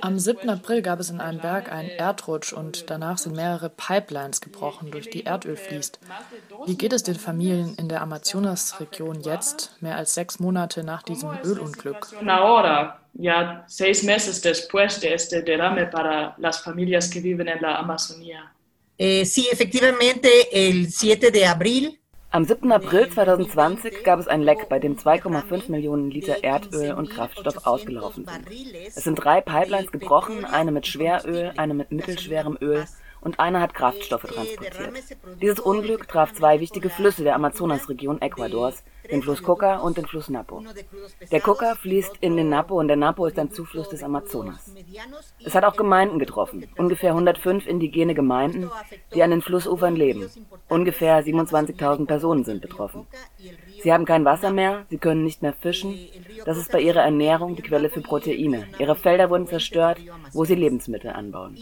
Am 7. April gab es in einem Berg einen Erdrutsch und danach sind mehrere Pipelines gebrochen, durch die Erdöl fließt. Wie geht es den Familien in der Amazonasregion jetzt, mehr als sechs Monate nach diesem Ölunglück? ya seis meses después de este derrame para las familias que viven en la Amazonía. Eh, sí, efectivamente, el 7 de abril am 7. April 2020 gab es ein Leck, bei dem 2,5 Millionen Liter Erdöl und Kraftstoff ausgelaufen sind. Es sind drei Pipelines gebrochen, eine mit Schweröl, eine mit mittelschwerem Öl und eine hat Kraftstoffe transportiert. Dieses Unglück traf zwei wichtige Flüsse der Amazonasregion Ecuadors, den Fluss Coca und den Fluss Napo. Der Coca fließt in den Napo und der Napo ist ein Zufluss des Amazonas. Es hat auch Gemeinden getroffen, ungefähr 105 indigene Gemeinden, die an den Flussufern leben. Ungefähr 27.000 Personen sind betroffen. Sie haben kein Wasser mehr, sie können nicht mehr fischen. Das ist bei ihrer Ernährung die Quelle für Proteine. Ihre Felder wurden zerstört, wo sie Lebensmittel anbauen.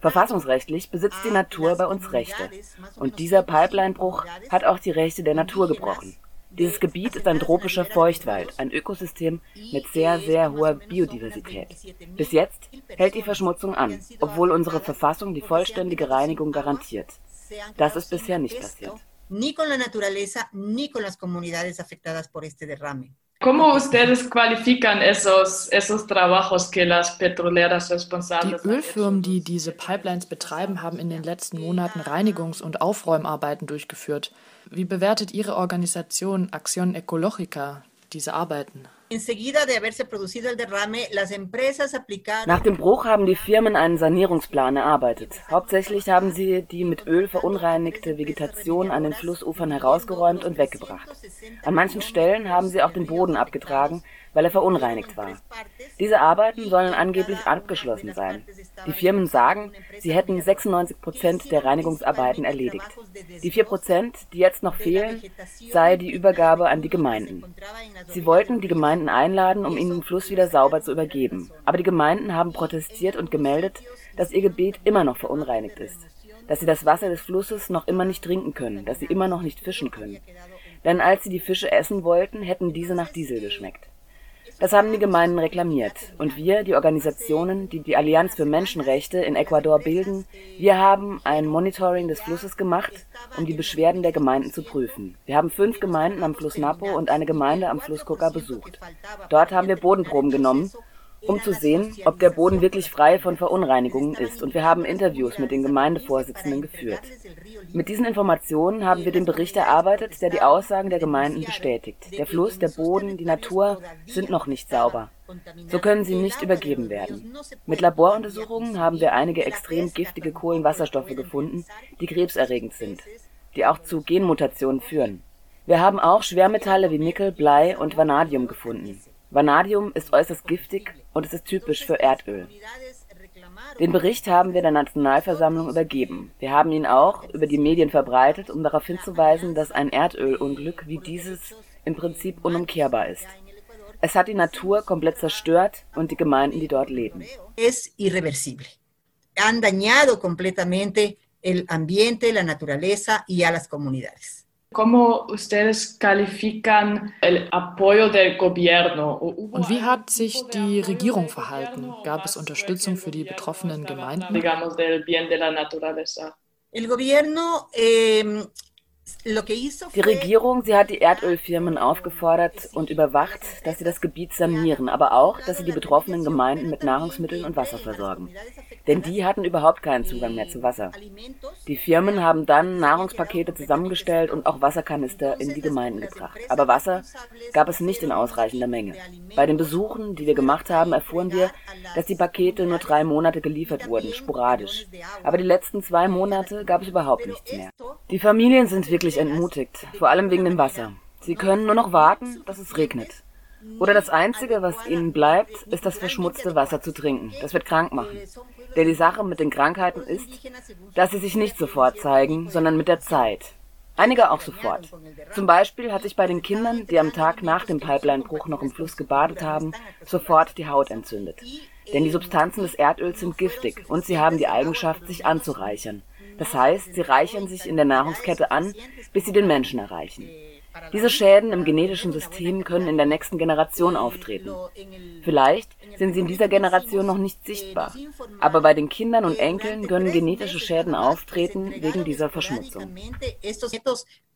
Verfassungsrechtlich besitzt die Natur bei uns Rechte. Und dieser Pipelinebruch hat auch die Rechte der Natur gebrochen. Dieses Gebiet ist ein tropischer Feuchtwald, ein Ökosystem mit sehr, sehr hoher Biodiversität. Bis jetzt hält die Verschmutzung an, obwohl unsere Verfassung die vollständige Reinigung garantiert. Das ist bisher nicht passiert. Ni con la naturaleza ni con las comunidades afectadas por este derrame. ¿Cómo ustedes califican esos, esos trabajos que las petroleras responsables? Die Ölfirmen, die diese Pipelines betreiben, haben in den letzten Monaten Reinigungs- und Aufräumarbeiten durchgeführt. Wie bewertet Ihre Organisation Acción Ecológica diese Arbeiten? Nach dem Bruch haben die Firmen einen Sanierungsplan erarbeitet. Hauptsächlich haben sie die mit Öl verunreinigte Vegetation an den Flussufern herausgeräumt und weggebracht. An manchen Stellen haben sie auch den Boden abgetragen, weil er verunreinigt war. Diese Arbeiten sollen angeblich abgeschlossen sein. Die Firmen sagen, sie hätten 96 Prozent der Reinigungsarbeiten erledigt. Die 4 Prozent, die jetzt noch fehlen, sei die Übergabe an die Gemeinden. Sie wollten die Gemeinden einladen, um ihnen den Fluss wieder sauber zu übergeben. Aber die Gemeinden haben protestiert und gemeldet, dass ihr Gebiet immer noch verunreinigt ist. Dass sie das Wasser des Flusses noch immer nicht trinken können, dass sie immer noch nicht fischen können. Denn als sie die Fische essen wollten, hätten diese nach Diesel geschmeckt. Das haben die Gemeinden reklamiert. Und wir, die Organisationen, die die Allianz für Menschenrechte in Ecuador bilden, wir haben ein Monitoring des Flusses gemacht, um die Beschwerden der Gemeinden zu prüfen. Wir haben fünf Gemeinden am Fluss Napo und eine Gemeinde am Fluss Coca besucht. Dort haben wir Bodenproben genommen um zu sehen, ob der Boden wirklich frei von Verunreinigungen ist. Und wir haben Interviews mit den Gemeindevorsitzenden geführt. Mit diesen Informationen haben wir den Bericht erarbeitet, der die Aussagen der Gemeinden bestätigt. Der Fluss, der Boden, die Natur sind noch nicht sauber. So können sie nicht übergeben werden. Mit Laboruntersuchungen haben wir einige extrem giftige Kohlenwasserstoffe gefunden, die krebserregend sind, die auch zu Genmutationen führen. Wir haben auch Schwermetalle wie Nickel, Blei und Vanadium gefunden. Vanadium ist äußerst giftig und es ist typisch für Erdöl. Den Bericht haben wir der Nationalversammlung übergeben. Wir haben ihn auch über die Medien verbreitet, um darauf hinzuweisen, dass ein Erdölunglück wie dieses im Prinzip unumkehrbar ist. Es hat die Natur komplett zerstört und die Gemeinden, die dort leben. Es irreversible. Han dañado completamente el ambiente, la naturaleza y a las comunidades. ¿Cómo ustedes califican el apoyo del gobierno? Und wie hat sich die Regierung verhalten? Gab es Unterstützung für die betroffenen Gemeinden? Die Regierung, sie hat die Erdölfirmen aufgefordert und überwacht, dass sie das Gebiet sanieren, aber auch, dass sie die betroffenen Gemeinden mit Nahrungsmitteln und Wasser versorgen. Denn die hatten überhaupt keinen Zugang mehr zu Wasser. Die Firmen haben dann Nahrungspakete zusammengestellt und auch Wasserkanister in die Gemeinden gebracht. Aber Wasser gab es nicht in ausreichender Menge. Bei den Besuchen, die wir gemacht haben, erfuhren wir, dass die Pakete nur drei Monate geliefert wurden, sporadisch. Aber die letzten zwei Monate gab es überhaupt nichts mehr. Die Familien sind wirklich wirklich entmutigt, vor allem wegen dem Wasser. Sie können nur noch warten, dass es regnet. Oder das Einzige, was ihnen bleibt, ist das verschmutzte Wasser zu trinken. Das wird krank machen. Denn die Sache mit den Krankheiten ist, dass sie sich nicht sofort zeigen, sondern mit der Zeit. Einige auch sofort. Zum Beispiel hat sich bei den Kindern, die am Tag nach dem Pipelinebruch noch im Fluss gebadet haben, sofort die Haut entzündet. Denn die Substanzen des Erdöls sind giftig und sie haben die Eigenschaft, sich anzureichern. Das heißt, sie reichern sich in der Nahrungskette an, bis sie den Menschen erreichen. Diese Schäden im genetischen System können in der nächsten Generation auftreten. Vielleicht sind sie in dieser Generation noch nicht sichtbar, aber bei den Kindern und Enkeln können genetische Schäden auftreten wegen dieser Verschmutzung.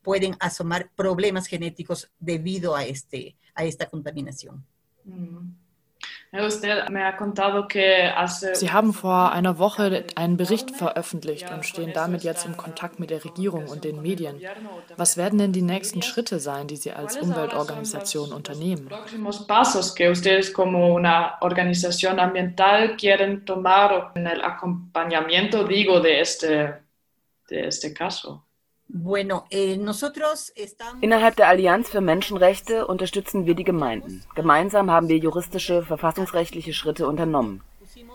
pueden asomar problemas genéticos debido a, este, a esta contaminación. Mm. Sie haben vor einer Woche einen Bericht veröffentlicht und stehen damit jetzt im Kontakt mit der Regierung und den Medien. Was werden denn die nächsten Schritte sein, die Sie als Umweltorganisation unternehmen? de este caso? Eh, Innerhalb der Allianz für Menschenrechte unterstützen wir die Gemeinden. Gemeinsam haben wir juristische, verfassungsrechtliche Schritte unternommen.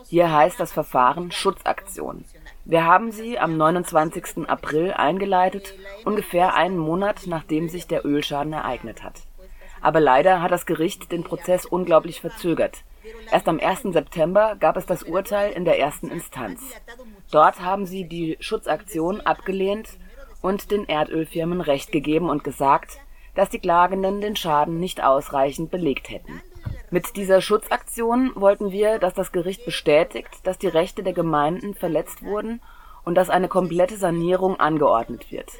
Hier heißt das Verfahren Schutzaktion. Wir haben sie am 29. April eingeleitet, ungefähr einen Monat nachdem sich der Ölschaden ereignet hat. Aber leider hat das Gericht den Prozess unglaublich verzögert. Erst am 1. September gab es das Urteil in der ersten Instanz. Dort haben sie die Schutzaktion abgelehnt und den Erdölfirmen Recht gegeben und gesagt, dass die Klagenden den Schaden nicht ausreichend belegt hätten. Mit dieser Schutzaktion wollten wir, dass das Gericht bestätigt, dass die Rechte der Gemeinden verletzt wurden und dass eine komplette Sanierung angeordnet wird.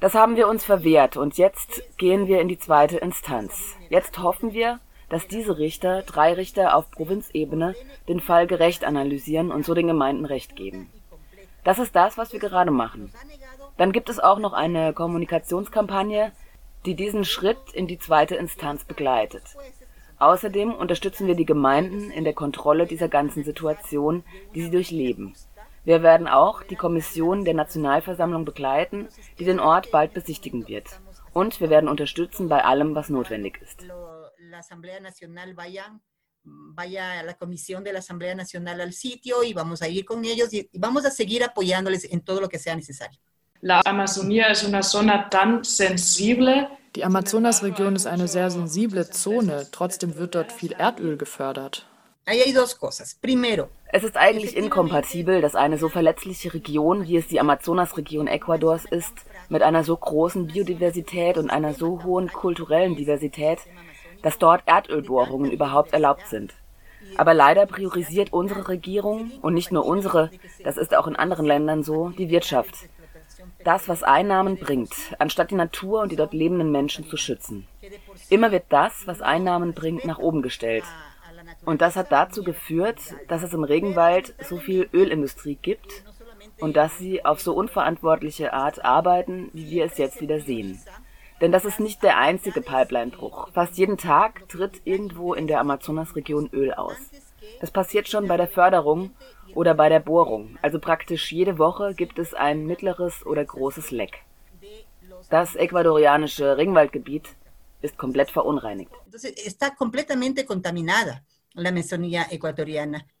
Das haben wir uns verwehrt und jetzt gehen wir in die zweite Instanz. Jetzt hoffen wir, dass diese Richter, drei Richter auf Provinzebene, den Fall gerecht analysieren und so den Gemeinden Recht geben. Das ist das, was wir gerade machen. Dann gibt es auch noch eine Kommunikationskampagne, die diesen Schritt in die zweite Instanz begleitet. Außerdem unterstützen wir die Gemeinden in der Kontrolle dieser ganzen Situation, die sie durchleben. Wir werden auch die Kommission der Nationalversammlung begleiten, die den Ort bald besichtigen wird. Und wir werden unterstützen bei allem, was notwendig ist. vaya a la comisión de la Asamblea Nacional al sitio y vamos a ir con ellos y vamos a seguir apoyándoles en todo lo que sea necesario. La Amazonía es una zona tan sensible. Die Amazonasregion ist eine sehr sensible Zone, trotzdem wird dort viel Erdöl gefördert. Es ist eigentlich inkompatibel, dass eine so verletzliche Region, wie es die Amazonasregion Ecuadors ist, mit einer so großen Biodiversität und einer so hohen kulturellen Diversität, dass dort Erdölbohrungen überhaupt erlaubt sind. Aber leider priorisiert unsere Regierung, und nicht nur unsere, das ist auch in anderen Ländern so, die Wirtschaft das, was Einnahmen bringt, anstatt die Natur und die dort lebenden Menschen zu schützen. Immer wird das, was Einnahmen bringt, nach oben gestellt. Und das hat dazu geführt, dass es im Regenwald so viel Ölindustrie gibt und dass sie auf so unverantwortliche Art arbeiten, wie wir es jetzt wieder sehen. Denn das ist nicht der einzige Pipelinebruch. Fast jeden Tag tritt irgendwo in der Amazonasregion Öl aus. Das passiert schon bei der Förderung oder bei der Bohrung, also praktisch jede Woche gibt es ein mittleres oder großes Leck. Das ecuadorianische Ringwaldgebiet ist komplett verunreinigt.